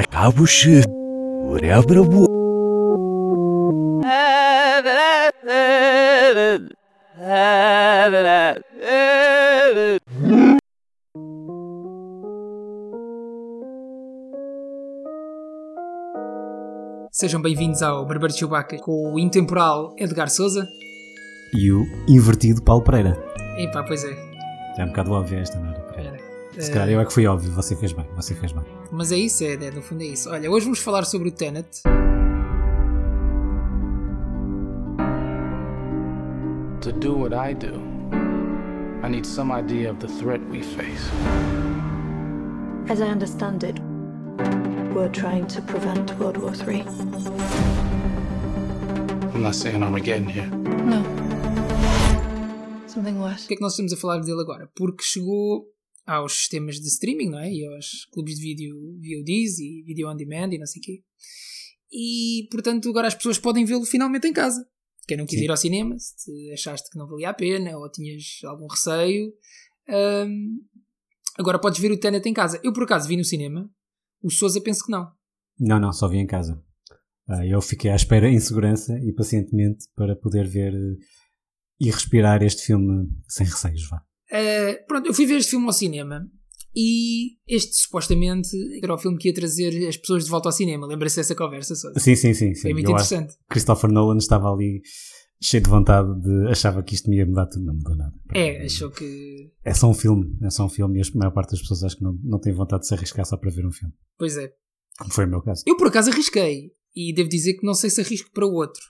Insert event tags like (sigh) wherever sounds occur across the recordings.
Ayakkabışı. Buraya bırak bu. Sejam bem-vindos ao Barbeiro Chewbacca com o intemporal Edgar Souza e o invertido Paulo Pereira. Epá, pois é. É um bocado óbvio esta, não é? Se calhar eu é que fui óbvio, você fez bem, você fez bem. Mas é isso, é, é, no fundo é isso. Olha, hoje vamos falar sobre o Tenet. To do what I do, I need some idea of the threat we face. As I understand it, we're trying to prevent World War III. I'm not saying Armageddon here. No. Something worse. Porquê é que nós estamos a falar dele agora? Porque chegou aos sistemas de streaming, não é? E aos clubes de vídeo VODs e Video On Demand e não sei o quê. E, portanto, agora as pessoas podem vê-lo finalmente em casa. Quem não quis Sim. ir ao cinema, se achaste que não valia a pena ou tinhas algum receio, hum, agora podes ver o Tenet em casa. Eu, por acaso, vi no cinema. O Souza penso que não. Não, não, só vi em casa. Ah, eu fiquei à espera em segurança e pacientemente para poder ver eh, e respirar este filme sem receios, vá. Uh, pronto, eu fui ver este filme ao cinema e este supostamente era o filme que ia trazer as pessoas de volta ao cinema. Lembra-se dessa conversa, Sousa? Sim, sim, sim. sim. Foi muito Eu interessante. Christopher Nolan estava ali cheio de vontade de achava que isto me ia mudar tudo, não mudou nada. É, achou que. É só um filme, é só um filme e a maior parte das pessoas acho que não, não tem vontade de se arriscar só para ver um filme. Pois é. Como foi o meu caso. Eu por acaso arrisquei e devo dizer que não sei se arrisco para o outro.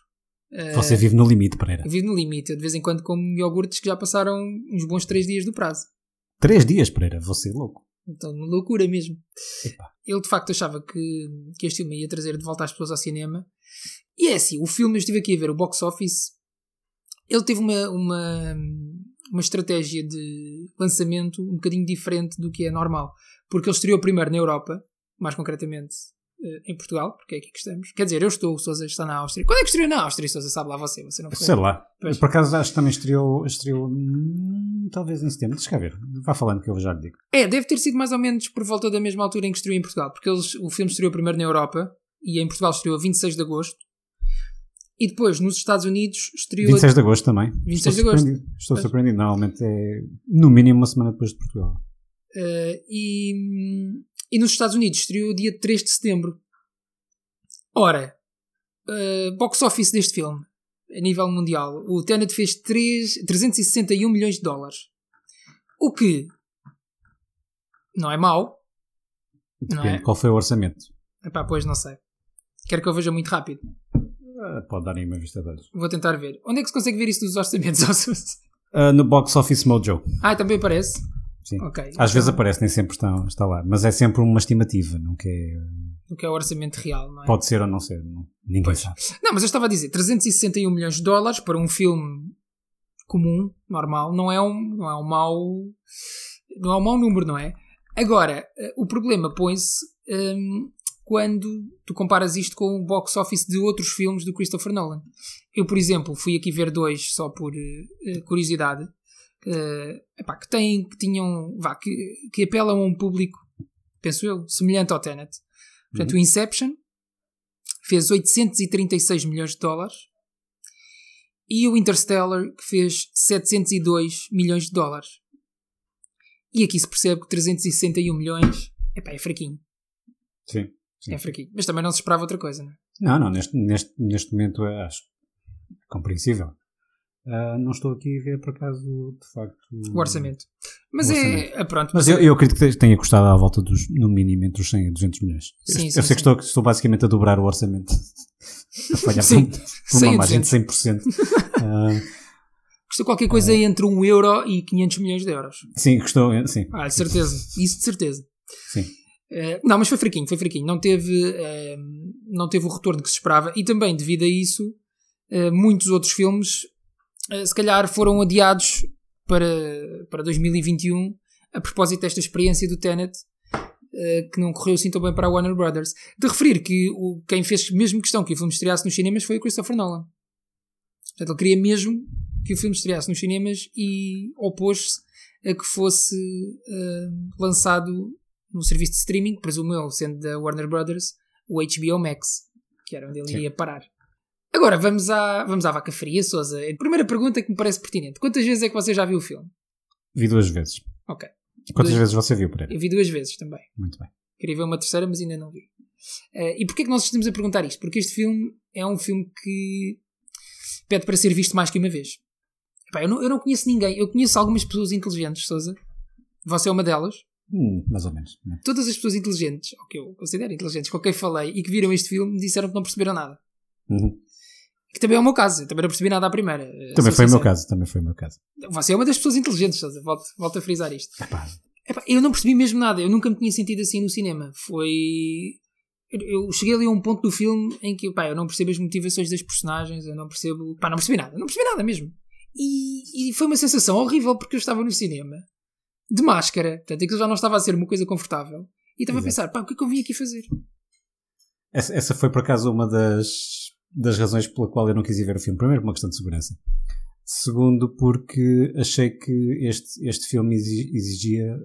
Uh, Você vive no limite, Pereira. eu vivo no limite. Eu de vez em quando como iogurtes que já passaram uns bons 3 dias do prazo. Três dias, Pereira, você é louco. Então, loucura mesmo. Epá. Ele de facto achava que, que este filme ia trazer de volta as pessoas ao cinema. E é assim, o filme, eu estive aqui a ver o box office, ele teve uma, uma, uma estratégia de lançamento um bocadinho diferente do que é normal. Porque ele estreou primeiro na Europa, mais concretamente eh, em Portugal, porque é aqui que estamos. Quer dizer, eu estou, o Sousa está na Áustria. Quando é que estreou na Áustria, Sousa? Sabe lá você, você não? Sei lá. Pois. Por acaso acho que também estreou, estreou hum, talvez em setembro. Deixa cá ver. Vá falando que eu já lhe digo. É, deve ter sido mais ou menos por volta da mesma altura em que estreou em Portugal, porque eles, o filme estreou primeiro na Europa e em Portugal estreou a 26 de agosto. E depois nos Estados Unidos estreou. a- 26 de agosto também. 26 de Estou agosto. surpreendido. Estou Pois. surpreendido. Normalmente é no mínimo uma semana depois de Portugal. eh, e, e nos Estados Unidos estreou dia 3 de setembro. Ora, eh, box office deste filme, a nível mundial, o Tenet fez 3, 361 milhões de dólares. O que não é mau. Não Depende é? qual foi o orçamento. Epá, pois não sei. Quero que eu veja muito rápido. Ah, pode dar aí uma vista de olhos. Vou tentar ver. Onde é que se consegue ver isso dos orçamentos? (laughs) Ah, no Box Office Mojo. ah, também aparece? Sim. Ok. Às então- vezes aparece, nem sempre está, está lá. Mas é sempre uma estimativa. Não quer, O que é o orçamento real, não é? pode ser ou não ser. Não, ninguém Pois. sabe. Não, mas eu estava a dizer, 361 milhões de dólares para um filme comum, normal, não é um, não é um mau não é um mau número, não é? Agora, eh, o problema põe-se hum, quando tu comparas isto com o box office de outros filmes do Christopher Nolan. Eu, por exemplo, fui aqui ver dois só por eh, curiosidade, eh, epá, que têm, que tinham, vá, que, que apelam a um público, penso eu, semelhante ao Tenet. Portanto, o Inception fez 836 milhões de dólares e o Interstellar que fez 702 milhões de dólares. E aqui se percebe que 361 milhões epá, é fraquinho. Sim. Sim. É fraquinho. Mas também não se esperava outra coisa, não é? Não, não, neste, neste, neste momento é, acho compreensível. Ah, não estou aqui a ver por acaso, de facto. O orçamento. Mas O é. orçamento. é pronto. Mas eu, eu acredito que tenha custado à volta dos, no mínimo, entre os 100 e 200 milhões. Sim, eu sim, eu sei sim. que estou, estou basicamente a dobrar o orçamento. (laughs) a falhar Sim, por, por 100 uma margem de 200. 100%. (laughs) Ah, Custa qualquer coisa entre 1 euro e 500 milhões de euros. sim, custou. Sim, Ah, de certeza. Isso de certeza. sim. Eh, não, mas foi fraquinho, foi fraquinho. Não teve, eh, não teve o retorno que se esperava e também devido a isso, eh, muitos outros filmes eh, se calhar foram adiados para, para 2021 a propósito desta experiência do Tenet eh, que não correu assim tão bem para a Warner Brothers. De referir que o, quem fez mesmo questão que o filme estreasse nos cinemas foi o Christopher Nolan. Portanto, ele queria mesmo que o filme estreasse nos cinemas e opôs-se a que fosse eh, lançado num serviço de streaming, presumo eu, sendo da Warner Brothers, o HBO Max, que era onde ele Sim. iria parar. Agora, vamos à, vamos à vaca fria, Sousa. A primeira pergunta que me parece pertinente. Quantas vezes é que você já viu o filme? Vi duas vezes. Ok. Quantas Duas- vezes você viu, Pereira? Eu vi duas vezes também. Muito bem. Queria ver uma terceira, mas ainda não vi. Eh, e porquê é que nós estamos a perguntar isto? Porque este filme é um filme que pede para ser visto mais que uma vez. Epá, eu, não, eu não conheço ninguém. Eu conheço algumas pessoas inteligentes, Sousa. Você é uma delas. Hum, mais ou menos. né? Todas as pessoas inteligentes, ou que eu considero inteligentes, com quem falei e que viram este filme, disseram que não perceberam nada. Uhum. Que também é o meu caso. Eu também não percebi nada à primeira. eh, Também foi o meu caso. Também foi o meu caso. Você é uma das pessoas inteligentes. Volto, volto a frisar isto. Epá, Epá, eu não percebi mesmo nada, eu nunca me tinha sentido assim no cinema. Foi. Eu cheguei ali a um ponto do filme em que pá, eu não percebo as motivações das personagens, eu não percebo. Pá, não percebi nada, não percebi nada mesmo. E, e foi uma sensação horrível porque eu estava no cinema, de máscara, portanto aquilo já não estava a ser uma coisa confortável. E estava a Exato. pensar, pá, o que é que eu vim aqui fazer? Essa, essa foi por acaso uma das, das razões pela qual eu não quis ir ver o filme. Primeiro, por uma questão de segurança. Segundo, porque achei que este, este filme exi- exigia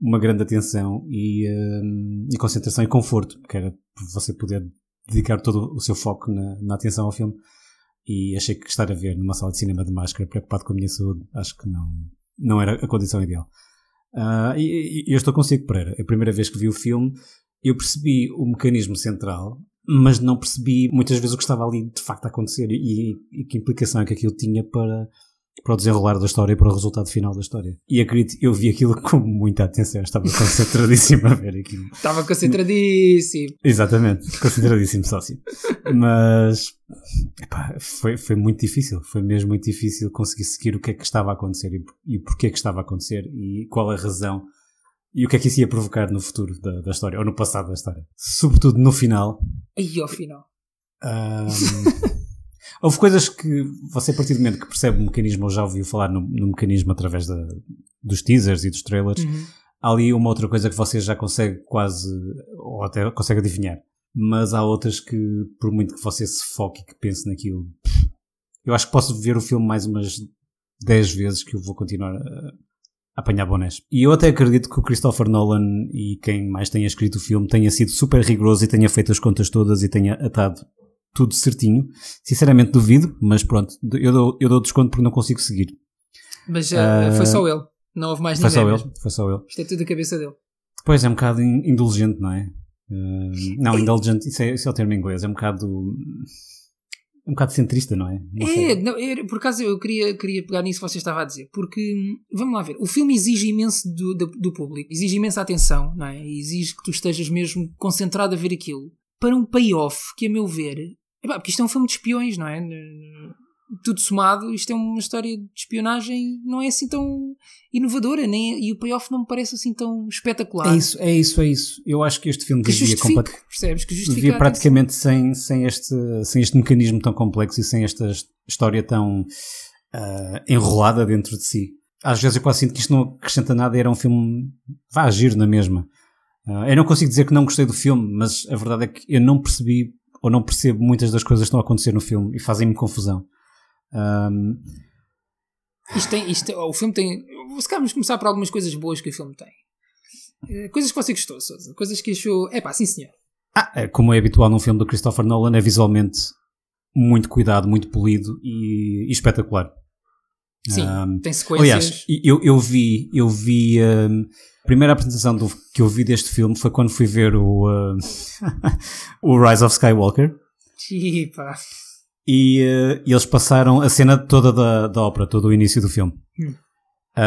uma grande atenção e, hum, e concentração e conforto, que era você poder dedicar todo o seu foco na, na atenção ao filme. E achei que estar a ver numa sala de cinema de máscara, preocupado com a minha saúde, acho que não, não era a condição ideal. Ah, e, e eu estou consigo, Pereira. A primeira vez que vi o filme, eu percebi o mecanismo central, mas não percebi muitas vezes o que estava ali de facto a acontecer e, e que implicação é que aquilo tinha para, para o desenrolar da história e para o resultado final da história. E acredito, eu vi aquilo com muita atenção, estava concentradíssimo (laughs) a ver aquilo. Estava concentradíssimo. Exatamente, concentradíssimo sócio. Mas epá, foi, foi muito difícil, foi mesmo muito difícil conseguir seguir o que é que estava a acontecer e, e porquê que estava a acontecer e qual a razão e o que é que isso ia provocar no futuro da, da história ou no passado da história. Sobretudo no final. Aí ao final. ahm, (laughs) houve coisas que você, a partir do momento que percebe o mecanismo, ou já ouviu falar no, no mecanismo através da- dos teasers e dos trailers, Uhum. há ali uma outra coisa que você já consegue quase, ou até consegue adivinhar. Mas há outras que, por muito que você se foque e que pense naquilo, eu acho que posso ver o filme mais umas 10 vezes que eu vou continuar apanhar bonés. E eu até acredito que o Christopher Nolan e quem mais tenha escrito o filme tenha sido super rigoroso e tenha feito as contas todas e tenha atado tudo certinho. Sinceramente duvido, mas pronto, eu dou, eu dou desconto porque não consigo seguir. Mas Ah, foi só ele. Não houve mais Foi ninguém. só mesmo. ele, foi só ele. Isto é tudo a cabeça dele. Depois é um bocado in- indulgente, não é? Uh, não, indulgente, isso é, isso é o termo em inglês, é um bocado. Um bocado centrista, não é? Não É, não, era- por acaso eu queria, queria pegar nisso que você estava a dizer, porque hum, vamos lá ver, o filme exige imenso do, do, do público, exige imensa atenção, não é? Exige que tu estejas mesmo concentrado a ver aquilo para um payoff que, a meu ver, epá, porque isto é um filme de espiões, não é? Tudo somado, isto é uma história de espionagem, não é assim tão inovadora, nem, e o payoff não me parece assim tão espetacular. É isso, é isso, é isso. Eu acho que este filme que devia, compat- percebes? Que devia praticamente sem, sem, este, sem este mecanismo tão complexo e sem esta his- história tão ah, enrolada dentro de si. Às vezes eu quase sinto que isto não acrescenta nada e era um filme. vá agir na mesma. Ah, eu não consigo dizer que não gostei do filme, mas a verdade é que eu não percebi ou não percebo muitas das coisas que estão a acontecer no filme e fazem-me confusão. Ahm, Isto tem, isto, o filme tem. Se calhar vamos começar por algumas coisas boas que o filme tem. Eh, Coisas que você gostou, Sousa. Coisas que achou. É pá, sim senhor. Ah, é, como é habitual num filme do Christopher Nolan, é visualmente muito cuidado, muito polido e, e espetacular. Sim, Ahm, tem sequências. aliás, eu, eu vi, eu vi ahm, a primeira apresentação do- que eu vi deste filme foi quando fui ver o, ahm, (laughs) o Rise of Skywalker pá. E, eh, e eles passaram a cena toda da, da ópera, todo o início do filme. Hum.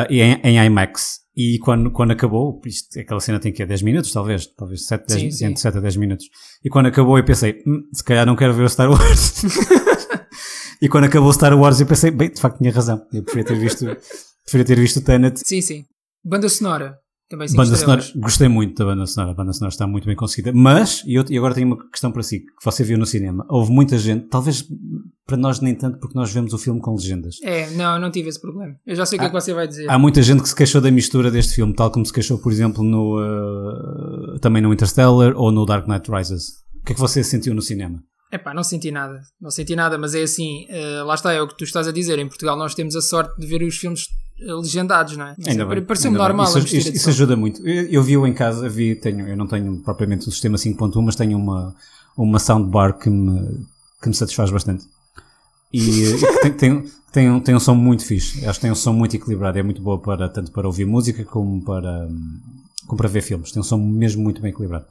E em, em IMAX. E quando, quando acabou, isto, aquela cena tem que 10 minutos, talvez, talvez 7, 10, Sim, sim. entre 7 a 10 minutos. E quando acabou eu pensei, "Hum, se calhar não quero ver o Star Wars. (laughs) e quando acabou o Star Wars eu pensei, bem, de facto tinha razão. Eu preferia ter visto, preferia ter visto o Tenet. Sim, sim. Banda sonora. Também sim. Banda sonora, gostei muito da banda sonora, a banda sonora está muito bem conseguida. Mas, e, eu, e agora tenho uma questão para si, que você viu no cinema. Houve muita gente, talvez para nós nem tanto, porque nós vemos o filme com legendas. É, não, não tive esse problema. Eu já sei o que é que você vai dizer. Há muita gente que se queixou da mistura deste filme, tal como se queixou, por exemplo, no, uh, também no Interstellar ou no Dark Knight Rises. O que é que você sentiu no cinema? É pá, não senti nada. Não senti nada, mas é assim. eh, lá está, é o que tu estás a dizer. Em Portugal nós temos a sorte de ver os filmes legendados, não é? Ainda. Pareceu-me normal Isso, isso, isso ajuda muito. Eu, eu vi-o em casa, vi, tenho, eu não tenho propriamente o sistema 5.1, mas tenho uma, uma soundbar que me, que me satisfaz bastante. E, e que tem, tem, tem, um, tem um som muito fixe. Acho que tem um som muito equilibrado. É muito boa para, tanto para ouvir música como para, como para ver filmes. Tem um som mesmo muito bem equilibrado.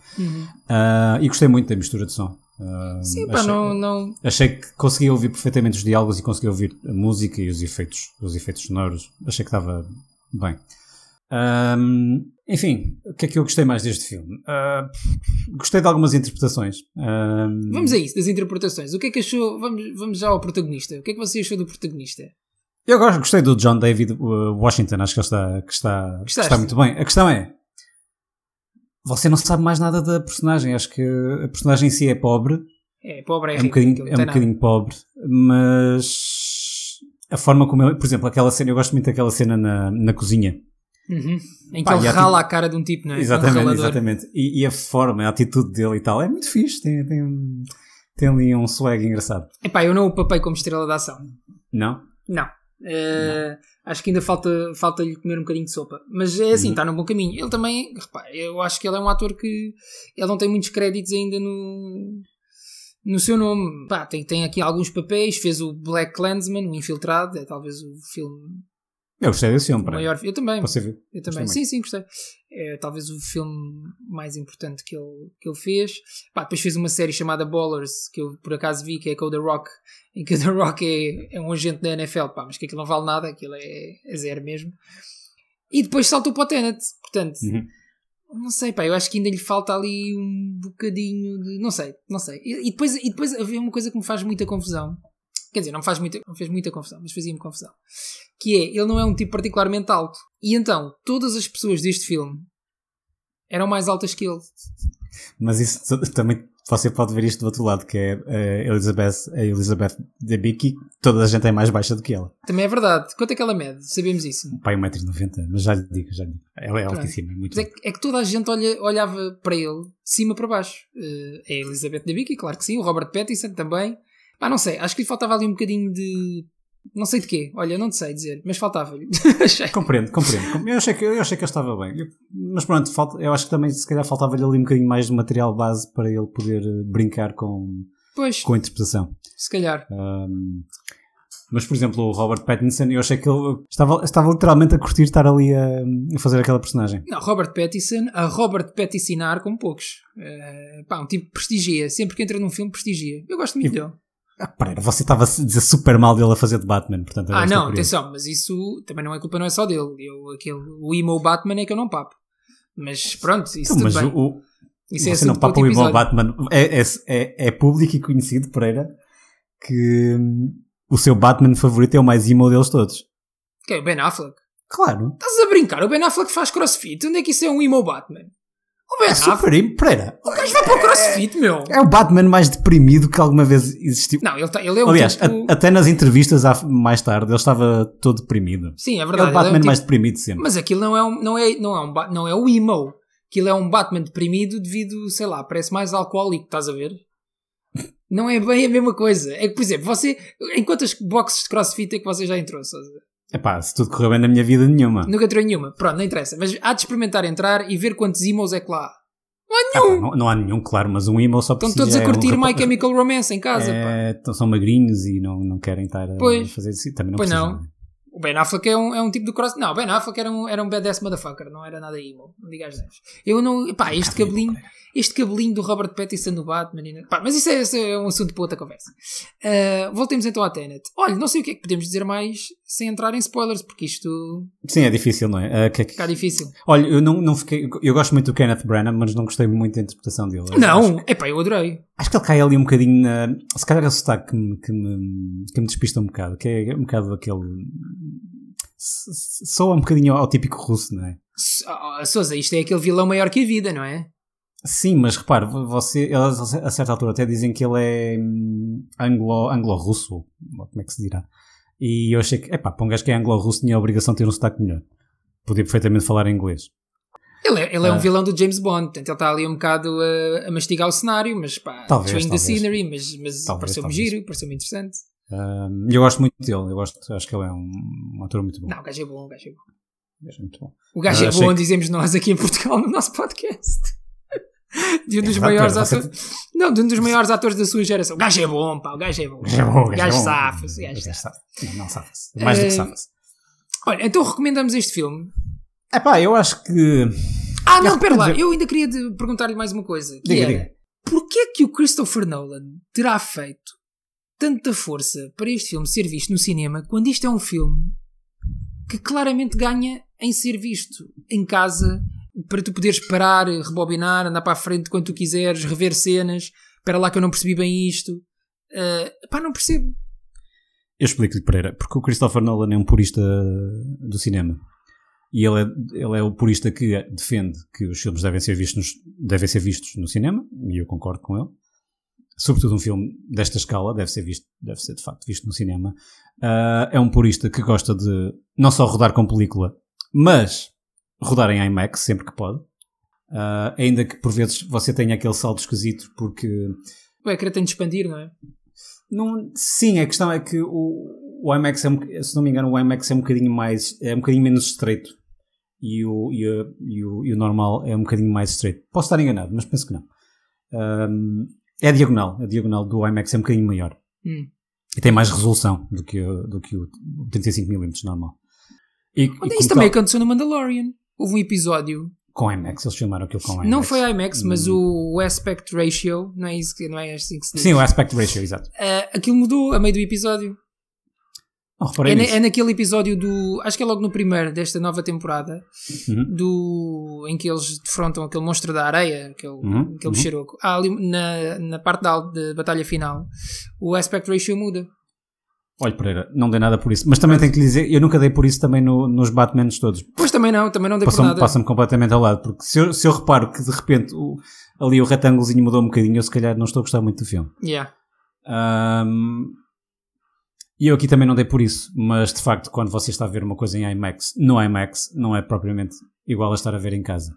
Ah, e gostei muito da mistura de som. Ah. Sim, pá, achei, não, não. achei que conseguia ouvir perfeitamente os diálogos e conseguia ouvir a música e os efeitos, os efeitos sonoros. Achei que estava bem. Ahm, enfim, o que é que eu gostei mais deste filme? Ah, gostei de algumas interpretações. Ahm, Vamos a isso, das interpretações. O que é que achou? Vamos, vamos já ao protagonista. O que é que você achou do protagonista? Eu agora gostei do John David uh, Washington, acho que ele está, que está, que está muito bem. A questão é: você não sabe mais nada da personagem. Acho que a personagem em si é pobre, É, pobre é, é um rico, bocadinho, é um bocadinho pobre, mas a forma como ele, por exemplo, aquela cena, eu gosto muito daquela cena na, na cozinha. Uhum. Em que Pá, ele e há rala tipo- a cara de um tipo, não é? Um Exatamente, ralador. exatamente. E, e a forma, a atitude dele e tal, é muito fixe. Tem, tem, um- tem ali um swag engraçado. Epá, eu não o papei como estrela da ação. Não? Não. Eh, Acho que ainda falta, falta lhe comer um bocadinho de sopa. Mas é Uhum. assim, está num bom caminho. Ele também, repara, eu acho que ele é um ator que ele não tem muitos créditos ainda no, no seu nome. Pá, tem, tem aqui alguns papéis. Fez o Black Clansman, o Infiltrado, é talvez o filme Eu gostei desse filme, maior. Eu também. Você viu? Eu também, Gostei sim, sim, gostei. É talvez o filme mais importante que ele, que ele fez. Pá, depois fez uma série chamada Ballers, que eu por acaso vi, que é com o The Rock, em que o (laughs) The Rock é, é um agente da NFL, pá, mas que aquilo não vale nada, aquilo é, é zero mesmo. E depois saltou para o Tenet, portanto, Uhum. não sei, pá, eu acho que ainda lhe falta ali um bocadinho de. Não sei, não sei. E, e depois, e depois havia uma coisa que me faz muita confusão. Quer dizer, não, faz muita, não fez muita confusão, mas fazia-me confusão. Que é, ele não é um tipo particularmente alto. E então, todas as pessoas deste filme eram mais altas que ele. Mas isso também você pode ver isto do outro lado, que é a Elizabeth, a Elizabeth Debicki, toda a gente é mais baixa do que ela. Também é verdade. Quanto é que ela mede? Sabemos isso. Pai, 1,90m, mas já lhe digo, já lhe digo. Ela é Pronto. altíssima, é muito é, que, é que toda a gente olha, olhava para ele, de cima para baixo. Eh, é a Elizabeth Debicki, claro que sim. O Robert Pattinson também. Pá, não sei. Acho que lhe faltava ali um bocadinho de... Não sei de quê. Olha, não te sei dizer. Mas faltava-lhe. (laughs) Compreendo, compreendo. Eu achei que, eu achei que ele estava bem. Eu- mas pronto, falta, eu acho que também se calhar faltava-lhe ali um bocadinho mais de material base para ele poder eh, brincar com, Pois, com a interpretação. se calhar. Um, mas, por exemplo, o Robert Pattinson, eu achei que ele estava, estava literalmente a curtir estar ali a, a fazer aquela personagem. Não, Robert Pattinson, a Robert Pattisonar como poucos. Eh, pá, um tipo que prestigia. Sempre que entra num filme, prestigia. Eu gosto muito E- dele. Ah, você estava a dizer super mal dele a fazer de Batman, portanto Ah, não, atenção, mas isso também não é culpa, não é só dele. Eu, aquele, o emo Batman é que eu não papo. Mas pronto, isso Então, tudo mas bem. o, isso é você não assunto para papa o episódio. Batman. É, é, é, é público e conhecido, Pereira, que hum, o seu Batman favorito é o mais emo deles todos. Que é o Ben Affleck. Claro. Estás a brincar? O Ben Affleck faz crossfit. Onde é que isso é um emo Batman? O Ben É super emo, Pereira. O gajo vai para o crossfit, meu. É o Batman mais deprimido que alguma vez existiu. Não, ele, tá, ele é um Aliás, tipo... a- até nas entrevistas mais tarde ele estava todo deprimido. Sim, é É verdade. o Batman é um tipo- mais deprimido sempre. Mas aquilo não é um, não é, não é um, não é o emo. Aquilo é um Batman deprimido devido, sei lá, parece mais alcoólico, estás a ver? Não é bem a mesma coisa. É que, por exemplo, você, em quantas boxes de crossfit é que você já entrou? Sousa? Epá, se tudo correu bem na minha vida, nenhuma. Nunca em nenhuma. Pronto, não interessa. Mas há de experimentar entrar e ver quantos emos é que lá há. Não há Epá, nenhum. não, não há nenhum, claro, mas um emo só Estão precisa... todos a é curtir um My Chemical Romance em casa. pá. É, então são magrinhos e não, não querem estar a Pois. fazer isso. Também não Pois precisam, não. né? O Ben Affleck é um, é um tipo de cross. Não, o Ben Affleck era um, era um badass motherfucker, não era nada emo. Não digas nada. Eu não. Pá, este cabelinho, este cabelinho do Robert Pattinson do Batman. e Pá, mas isso é, isso é um assunto para outra conversa. Ah, voltemos então à Tenet. Olha, não sei o que é que podemos dizer mais sem entrar em spoilers, porque isto Sim, é difícil, não é? Ah, que é fica difícil. Olha, eu não, não fiquei... Eu gosto muito do Kenneth Branagh, mas não gostei muito da interpretação dele. Não, é pá, eu adorei. Acho que ele cai ali um bocadinho na... Se calhar é o sotaque que me, que me, que me despista um bocado, que é um bocado aquele... s- s- Soa um bocadinho ao típico russo, não é? S- Sousa, isto é aquele vilão maior que a vida, não é? Sim, mas repare, você, eles a certa altura até dizem que ele é hum, anglo, anglo-russo, ou como é que se dirá. E eu achei que, epá, para um gajo que é anglo-russo tinha a obrigação de ter um sotaque melhor. Podia perfeitamente falar inglês. Ele é, ele é Ah. um vilão do James Bond, portanto ele está ali um bocado a, a mastigar o cenário, mas pá, Talvez, the scenery, mas, mas pareceu-me giro, pareceu-me interessante. Um, eu gosto muito dele, eu gosto, acho que ele é um, um ator muito bom. Não, o gajo é bom, o gajo é bom. É muito bom. O gajo é bom, que- dizemos nós aqui em Portugal no nosso podcast. (laughs) De um dos verdade, maiores. Não, de um dos maiores atores da sua geração. O gajo é bom, pá, o gajo é bom. O gajo é bom, o gajo é safa-se, gajo safa. Não, safa-se. Mais do que Eh, safa-se. Olha, então recomendamos este filme. Epá, eu acho que. Ah, não, pera lá, eu ainda queria perguntar-lhe mais uma coisa. Que Diga, era, diga. Porquê que o Christopher Nolan terá feito tanta força para este filme ser visto no cinema quando isto é um filme que claramente ganha em ser visto em casa para tu poderes parar, rebobinar, andar para a frente quando tu quiseres, rever cenas. Espera lá que eu não percebi bem isto. Uh, pá, não percebo. Eu explico-lhe, Pereira, porque o Christopher Nolan é um purista do cinema. E ele é, ele é o purista que defende que os filmes devem ser, vistos devem ser vistos no cinema, e eu concordo com ele. Sobretudo um filme desta escala deve ser visto, deve ser de facto visto no cinema. Ah, é um purista que gosta de não só rodar com película, mas rodar em IMAX sempre que pode. Ah, ainda que por vezes você tenha aquele salto esquisito porque O ecrã tem de expandir, não é? não, sim, a questão é que o, o IMAX é um, se não me engano, o IMAX é um bocadinho mais, é um bocadinho menos estreito e o, e, a- e o, e o normal é um bocadinho mais estreito. Posso estar enganado, mas penso que não. Ahm, é a diagonal, a diagonal do IMAX é um bocadinho maior Hum. e tem mais resolução do que, o- do que o 35mm normal. E, como isso também tal, aconteceu no Mandalorian. Houve um episódio com IMAX, eles filmaram aquilo com IMAX. Não foi IMAX, mas Hum. o aspect ratio, não é, isso, que- não é assim que se diz. Sim, o aspect ratio, exato. Ah, aquilo mudou a meio do episódio. Reparei É, na- é naquele episódio do. Acho que é logo no primeiro desta nova temporada. Uhum. Do, em que eles defrontam aquele monstro da areia, aquele, Uhum, aquele uhum. bicharoco. Ah, ali na, na parte da, de batalha final, o aspect ratio muda. Olha, Pereira, não dei nada por isso. Mas também tenho que lhe dizer, eu nunca dei por isso também no- nos Batmans todos. Pois também não, também não dei por nada. passam completamente ao lado. Porque se eu, se eu reparo que de repente o- ali o retângulozinho mudou um bocadinho, eu se calhar não estou a gostar muito do filme. Yeah. Ahm, E eu aqui também não dei por isso. Mas de facto, quando você está a ver uma coisa em IMAX, no IMAX, não é propriamente igual a estar a ver em casa.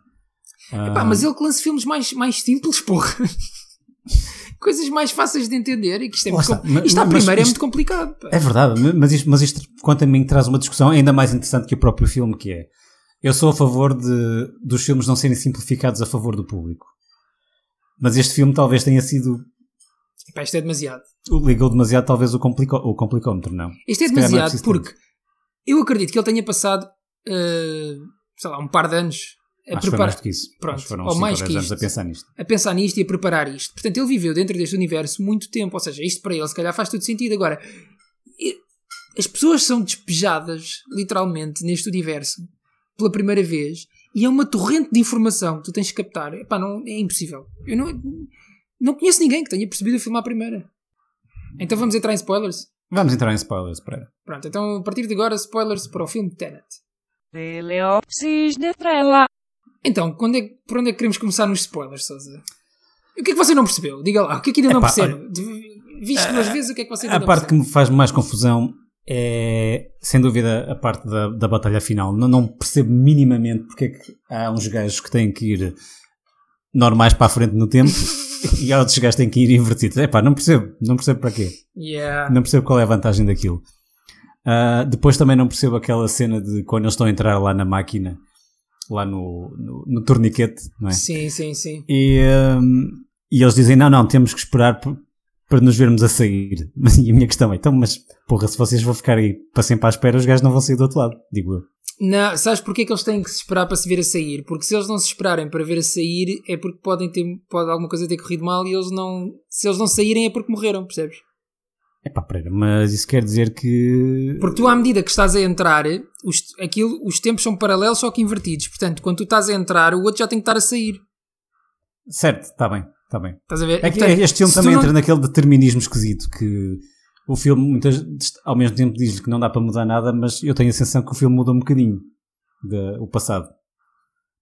Pá, Ah, mas ele que lança filmes mais, mais simples, porra. (laughs) (laughs) Coisas mais fáceis de entender e que isto é muito está. com- Mas- Isto à primeira é muito complicado. pá. É verdade, mas isto, mas isto, quanto a mim, traz uma discussão ainda mais interessante que o próprio filme, que é eu sou a favor de, dos filmes não serem simplificados a favor do público. Mas este filme talvez tenha sido. Pá, isto é demasiado. ligou demasiado, talvez, o, complico, o complicómetro, não? Isto é é demasiado porque eu acredito que ele tenha passado, eh, sei lá, um par de anos a Acho preparar. mais que isso. Pronto, Acho foram ou mais ou que 10 anos isto. a pensar nisto. a pensar nisto e a preparar isto. Portanto, ele viveu dentro deste universo muito tempo, ou seja, isto para ele se calhar faz todo sentido. Agora, as pessoas são despejadas, literalmente, neste universo pela primeira vez e é uma torrente de informação que tu tens que captar. Epá, não, é impossível. Eu não, não conheço ninguém que tenha percebido o filme à primeira. Então vamos entrar em spoilers? Vamos entrar em spoilers, Pereira. Pronto, então a partir de agora, spoilers para o filme Tenet. Teleopsis de trela. Então, quando é, por onde é que queremos começar nos spoilers, Sousa? O que é que você não percebeu? Diga lá, o que é que ainda não Epá, percebe? De- Viste duas vezes, o que é que você ainda A não parte que me faz mais confusão é, sem dúvida, a parte da, da batalha final. Não, não percebo minimamente porque é que há uns gajos que têm que ir normais para a frente no tempo (laughs) e há outros gajos que têm que ir invertidos. Epá, não percebo. Não percebo para quê. Yeah. Não percebo qual é a vantagem daquilo. Ah, depois também não percebo aquela cena de quando eles estão a entrar lá na máquina, lá no, no, no torniquete, não é? Sim, sim, sim. E, hum, e eles dizem: não, não, temos que esperar para nos vermos a sair. (laughs) E a minha questão é: então, mas porra, se vocês vão ficar aí para sempre à espera, os gajos não vão sair do outro lado, digo eu. Não, sabes porquê que eles têm que se esperar para se ver a sair? Porque se eles não se esperarem para ver a sair é porque podem ter, pode alguma coisa ter corrido mal e eles não. Se eles não saírem é porque morreram, percebes? É pá, Pereira, mas isso quer dizer que. Porque tu, à medida que estás a entrar, os, aquilo, os tempos são paralelos, só que invertidos. Portanto, quando tu estás a entrar, o outro já tem que estar a sair. Certo, está bem, está bem. Estás a ver? É que Portanto, este filme também não- entra naquele determinismo esquisito que o filme muitas, ao mesmo tempo diz-lhe que não dá para mudar nada, mas eu tenho a sensação que o filme muda um bocadinho de, o passado.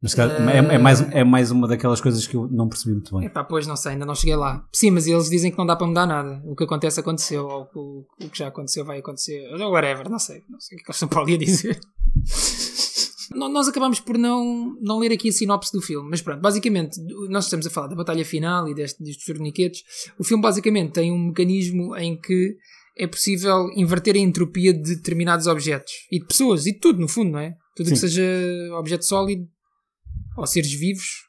Mas calhar, é, é mais, é mais uma daquelas coisas que eu não percebi muito bem. Epá, pois não sei, ainda não cheguei lá. Sim, mas eles dizem que não dá para mudar nada. O que acontece, aconteceu. Ou o, o que já aconteceu, vai acontecer. Ou whatever, não sei. Não sei o que eles (laughs) estão para ali a dizer. (laughs) Nós acabamos por não, não ler aqui a sinopse do filme, mas pronto, basicamente, nós estamos a falar da batalha final e deste, destes torniquetes. O filme basicamente tem um mecanismo em que é possível inverter a entropia de determinados objetos e de pessoas e de tudo, no fundo, não é? Tudo o que Sim. seja objeto sólido ou seres vivos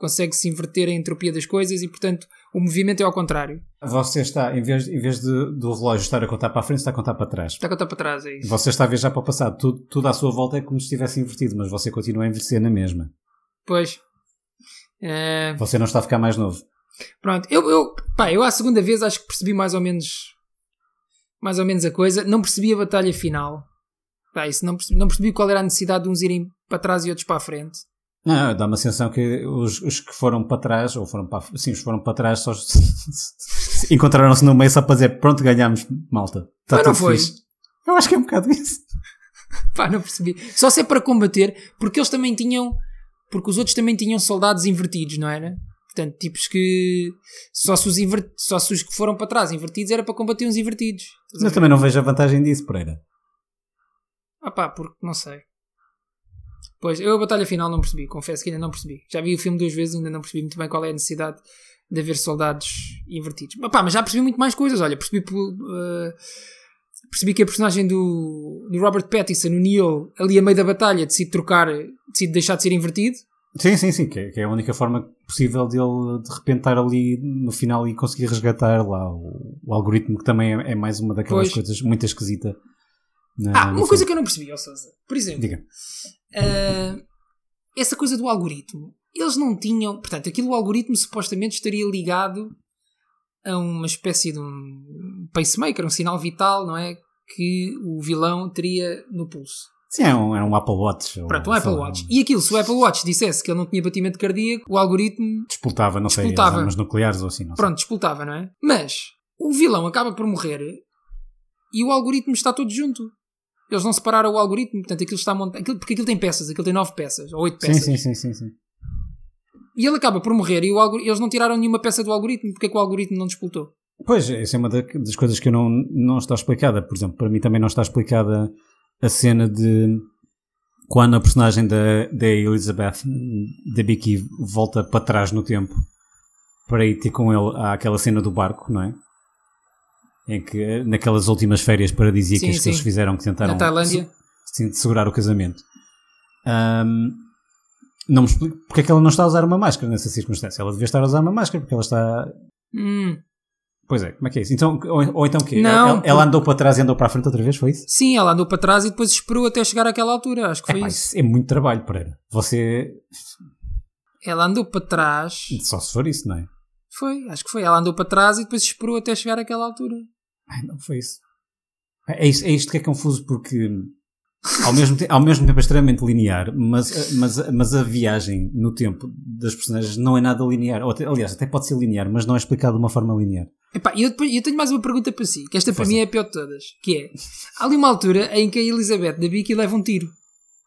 consegue-se inverter a entropia das coisas e, portanto, o movimento é ao contrário. Você está, em vez, em vez de, do relógio estar a contar para a frente, está a contar para trás. Está a contar para trás, é isso. Você está a viajar para o passado. Tudo, tudo à sua volta é como se estivesse invertido, mas você continua a envelhecer na mesma. Pois. Eh, Você não está a ficar mais novo. Pronto, eu, eu, pá, eu à segunda vez acho que percebi mais ou menos mais ou menos a coisa. Não percebi a batalha final. Pá, isso não percebi, não percebi qual era a necessidade de uns irem para trás e outros para a frente. Não, dá uma sensação que os, os que foram para trás, ou foram para, sim, os foram para trás, só (laughs) encontraram-se no meio só para dizer pronto, ganhámos, malta. Está Mas não foi. fixe. Eu acho que é um bocado isso. (laughs) Pá, não percebi. Só se é para combater, porque eles também tinham. Porque os outros também tinham soldados invertidos, não era? Portanto, tipos que. Só se os, inver- só se os que foram para trás invertidos era para combater uns invertidos. Mas também não vejo a vantagem disso, Pereira. Ah pá, porque não sei. Pois, eu a batalha final não percebi, confesso que ainda não percebi. Já vi o filme duas vezes, ainda não percebi muito bem qual é a necessidade de haver soldados invertidos. Ah pá, mas já percebi muito mais coisas. Olha, percebi, eh, percebi que a personagem do, do Robert Pattinson, o Neil, ali a meio da batalha, decide trocar, decide deixar de ser invertido. Sim, sim, sim, que é, que é a única forma possível dele de repente estar ali no final e conseguir resgatar lá o, o algoritmo, que também é, é mais uma daquelas Pois. coisas muito esquisita. Ah, uma coisa que eu não percebi, ó Sousa. Por exemplo, Diga. Ah, essa coisa do algoritmo. Eles não tinham. Portanto, aquilo o algoritmo supostamente estaria ligado a uma espécie de um pacemaker, um sinal vital, não é? Que o vilão teria no pulso. Sim, é um, é um Apple Watch. Pronto, um Apple Watch. E aquilo, se o Apple Watch dissesse que ele não tinha batimento cardíaco, o algoritmo, Disputava, não sei, Disputava. as armas nucleares ou assim, não pronto, disputava, não é? Mas o vilão acaba por morrer e o algoritmo está todo junto. Eles não separaram o algoritmo, portanto aquilo está montado. Aquilo, porque aquilo tem peças, aquilo tem nove peças, ou oito Sim, peças. sim, sim, sim, sim. E ele acaba por morrer e o algori- eles não tiraram nenhuma peça do algoritmo. Porque é que o algoritmo não disputou? Pois, essa é uma da- das coisas que eu não, não está explicada. Por exemplo, para mim também não está explicada a cena de quando a personagem da, da Elizabeth, da Vicky, volta para trás no tempo para ir ter com ele àquela cena do barco, não é? Em que, naquelas últimas férias paradisíacas Sim, que eles fizeram, que tentaram Na Tailândia. se- sim, de segurar o casamento. Ahm, não me explico porque é que ela não está a usar uma máscara nessa circunstância. Ela devia estar a usar uma máscara porque ela está Hum, Pois é, como é que é isso? Então, ou, ou então o quê? Não, ela, ela andou para trás e andou para a frente outra vez, foi isso? sim, ela andou para trás e depois esperou até chegar àquela altura. Acho que É, foi isso. isso é muito trabalho, Pereira. Você. Ela andou para trás. Só se for isso, não é? Foi, acho que foi. Ela andou para trás e depois esperou até chegar àquela altura. Ai, não foi isso. É, isto, é isto que é confuso porque ao mesmo, te- ao mesmo tempo é extremamente linear, mas, mas, mas a viagem no tempo das personagens não é nada linear. Ou aliás, até pode ser linear, mas não é explicado de uma forma linear. Epá, e eu, eu tenho mais uma pergunta para si, que esta para Força. mim é a pior de todas, que é, há ali uma altura em que a Elizabeth da Vicky leva um tiro.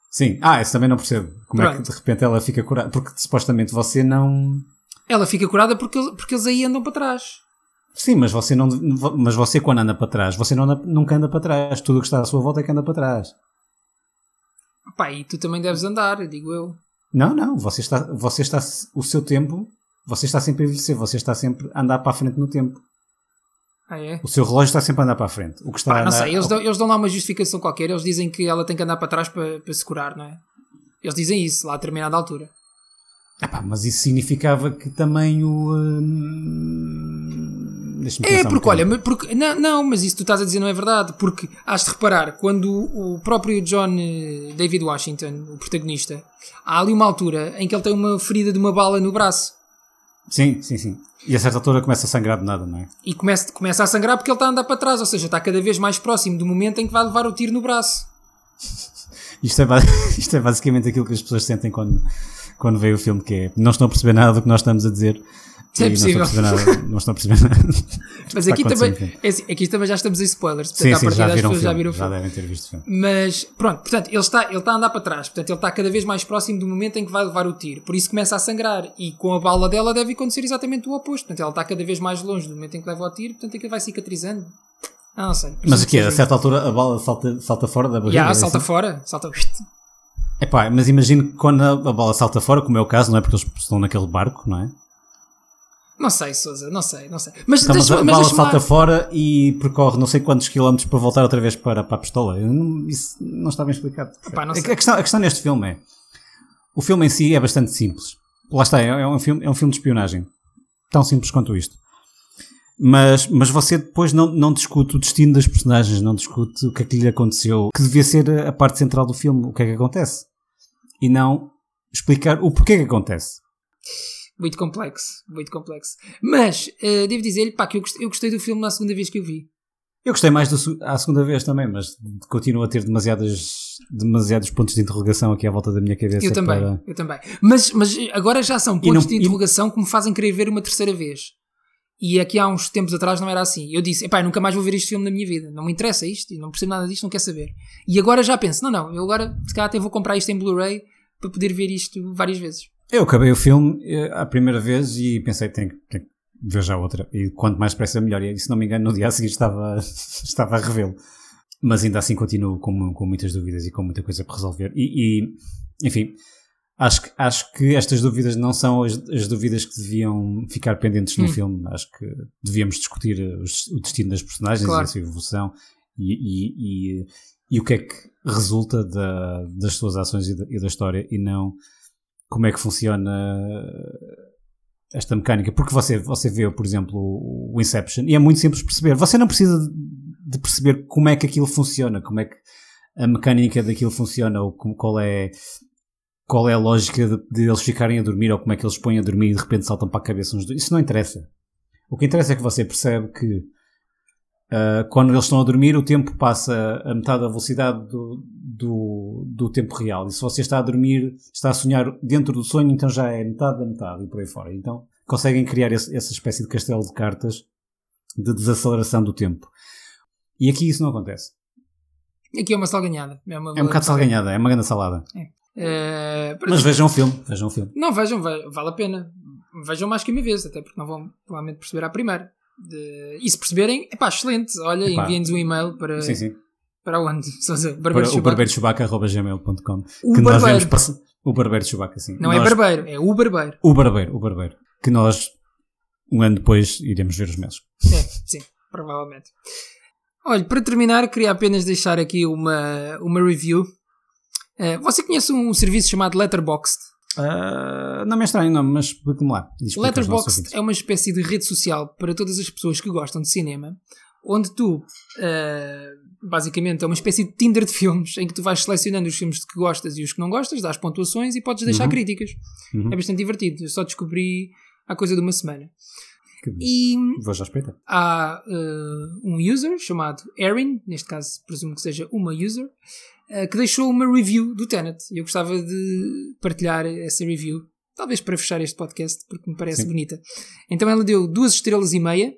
Sim, ah, isso também não percebo. Como é que Pronto. de repente ela fica curada? Porque supostamente você não. Ela fica curada porque, porque eles aí andam para trás. Sim, mas você não, mas você quando anda para trás, você não anda- nunca anda para trás. Tudo o que está à sua volta é que anda para trás. Pá, e tu também deves andar, digo eu. Não, não, você está, você está, o seu tempo, você está sempre a envelhecer, você está sempre a andar para a frente no tempo. Ah, é? O seu relógio está sempre a andar para a frente. O que está Pá, não andar, sei, eles dão, eles dão lá uma justificação qualquer, eles dizem que ela tem que andar para trás para, para se curar, não é? Eles dizem isso lá a determinada altura. Epá, mas isso significava que também o. hum, É, pensar um porque olha, porque, não, não, mas isso que tu estás a dizer não é verdade, porque has de reparar, quando o próprio John eh, David Washington, o protagonista, há ali uma altura em que ele tem uma ferida de uma bala no braço Sim, sim, sim. E a certa altura começa a sangrar de nada, não é? e começa, começa a sangrar porque ele está a andar para trás, ou seja, está cada vez mais próximo do momento em que vai levar o tiro no braço. (laughs) Isto é, (laughs) isto é basicamente aquilo que as pessoas sentem quando, quando veem o filme, que é não estão a perceber nada do que nós estamos a dizer. É e não estão, a perceber nada, não estão a perceber nada. Mas aqui também, filme. é assim, aqui também já estamos em spoilers, portanto, Sim, sim, já viram o pessoas já filme. viram o Já filme. devem ter visto o filme. Mas pronto, portanto, ele está, ele está a andar para trás, portanto, ele está cada vez mais próximo do momento em que vai levar o tiro, por isso começa a sangrar. E com a bala dela deve acontecer exatamente o oposto, portanto, ela está cada vez mais longe do momento em que leva o tiro, portanto, aquilo vai cicatrizando. Ah, não sei. Mas aqui, a Presumo certa altura, a bola salta, salta fora da barriga. Já, é salta assim? fora, salta. Epá, mas imagino que quando a, a bola salta fora, como é o caso, não é? Porque eles estão naquele barco, não é? Não sei, Sousa, não sei, não sei. Mas, Então, mas a bala salta fora e percorre não sei quantos quilómetros para voltar outra vez para, para a pistola. Não- isso não está bem explicado. Epá, não a, questão, a questão neste filme é: o filme em si é bastante simples. Lá está, é, é um, filme, é um filme de espionagem. Tão simples quanto isto. Mas, mas você depois não, não discute o destino das personagens, não discute o que é que lhe aconteceu, que devia ser a, a parte central do filme, o que é que acontece. E não explicar o porquê que acontece. Muito complexo, muito complexo. Mas, eh, devo dizer-lhe, pá, que eu gostei, eu gostei do filme na segunda vez que o vi. Eu gostei mais do, à segunda vez também, mas continuo a ter demasiadas, demasiados pontos de interrogação aqui à volta da minha cabeça. Eu também, para- eu também. Mas, mas agora já são pontos não- de e- interrogação que me fazem querer ver uma terceira vez. E aqui há uns tempos atrás não era assim. Eu disse, epá, eu nunca mais vou ver este filme na minha vida. Não me interessa isto, e não percebo nada disto, não quero saber. E agora já penso, não, não, eu agora se calhar até vou comprar isto em Blu-ray para poder ver isto várias vezes. Eu acabei o filme eh, à primeira vez e pensei, tenho, que- tenho que ver já outra. E quanto mais depressa melhor. E se não me engano, no dia a seguir estava, (laughs) estava a revê-lo. Mas ainda assim continuo com, com muitas dúvidas e com muita coisa para resolver. E, e, enfim, acho que, acho que estas dúvidas não são as, as dúvidas que deviam ficar pendentes no Hum. filme. Acho que devíamos discutir eh, os- o destino das personagens Claro. e a sua evolução e, e, e, e o que é que resulta da- das suas ações e da, e da história e não como é que funciona esta mecânica. Porque você, você vê, por exemplo, o Inception e é muito simples perceber. Você não precisa de perceber como é que aquilo funciona, como é que a mecânica daquilo funciona, ou como, qual é qual é a lógica de, de eles ficarem a dormir, ou como é que eles põem a dormir e de repente saltam para a cabeça uns dois. Isso não interessa. O que interessa é que você percebe que ah, quando eles estão a dormir, o tempo passa a metade da velocidade do, do, do tempo real. E se você está a dormir, está a sonhar dentro do sonho, então já é metade da metade e por aí fora. Então conseguem criar esse- essa espécie de castelo de cartas de desaceleração do tempo. E aqui isso não acontece. Aqui é uma salganhada. É, uma É um bocado salganhada, é uma grande salada. Eh, Mas vejam o filme, vejam o filme. Não, vejam, ve- vale a pena. Vejam mais que uma vez, até porque não vão provavelmente perceber à primeira. De- E se perceberem, é pá, excelente. Olha, enviem-nos um e-mail para, Sim, sim. Para onde? (laughs) O barbeiroschubaca.gmail.com O que nós barbeiro. vemos pass- o barbeiro Chewbacca, sim. Não é Nós- barbeiro, é o barbeiro. O barbeiro, o barbeiro. Que nós, um ano depois, iremos ver os meus. É, sim, provavelmente. Olha, para terminar, queria apenas deixar aqui uma, uma review. Eh, você conhece um serviço chamado Letterboxd? Ah, não me é estranho, não, mas explique-me lá. Letterboxd é uma espécie de rede social para todas as pessoas que gostam de cinema, onde tu, eh, basicamente, é uma espécie de Tinder de filmes, em que tu vais selecionando os filmes de que gostas e os que não gostas, dás pontuações e podes deixar Uhum. críticas. Uhum. É bastante divertido. Eu só descobri há coisa de uma semana. Que. E Vou já espreitar. há eh, um user chamado Erin, neste caso presumo que seja uma user, eh, que deixou uma review do Tenet. E eu gostava de partilhar essa review, talvez para fechar este podcast, porque me parece Sim. bonita. Então ela deu duas estrelas e meia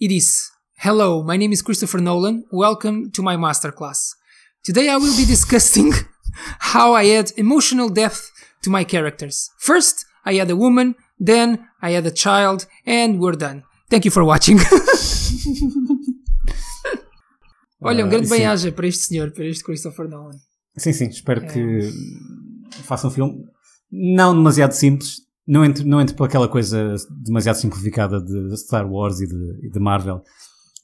e disse: Hello, my name is Christopher Nolan. Welcome to my masterclass. Today I will be discussing (laughs) how I add emotional depth to my characters. First, I had a woman, then I had a child, and we're done. Thank you for watching. (laughs) Olha, um grande sim. bem-aja para este senhor, para este Christopher Nolan. Sim, sim, espero É. que façam um filme não demasiado simples, não entre, não entre por aquela coisa demasiado simplificada de Star Wars e de, e de Marvel,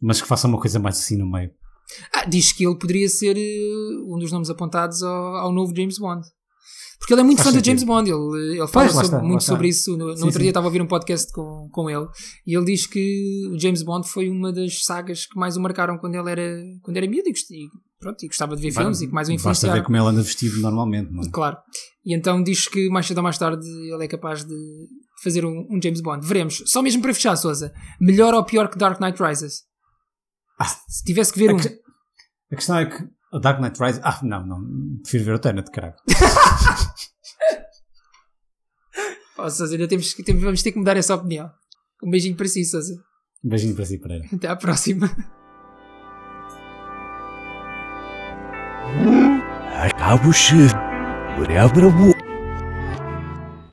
mas que façam uma coisa mais assim no meio. Ah, diz que ele poderia ser eh, um dos nomes apontados ao, ao novo James Bond. Porque ele é muito Faz fã do sentido. James Bond, ele, ele fala sobre- está, muito sobre isso. No, no Sim, outro sim. dia estava a ouvir um podcast com, com ele e ele diz que o James Bond foi uma das sagas que mais o marcaram quando ele era, quando era miúdo e, pronto, e gostava de ver filmes e que mais o Basta ver influenciaram. como ele anda vestido normalmente, não é? Claro. E então diz que mais cedo ou mais tarde ele é capaz de fazer um, um James Bond. Veremos. Só mesmo para fechar, Sousa. Melhor ou pior que Dark Knight Rises? Se tivesse que ver A, um. que- a questão é que a Dark Knight Rises. Ah, não, não. Prefiro ver o Tenet, caralho. (laughs) Oh, Sousa, ainda temos, que- temos- vamos ter que mudar essa opinião. Um beijinho para si, Sousa. Um beijinho para si, Pereira. Até à próxima. Acabo-se. Urabra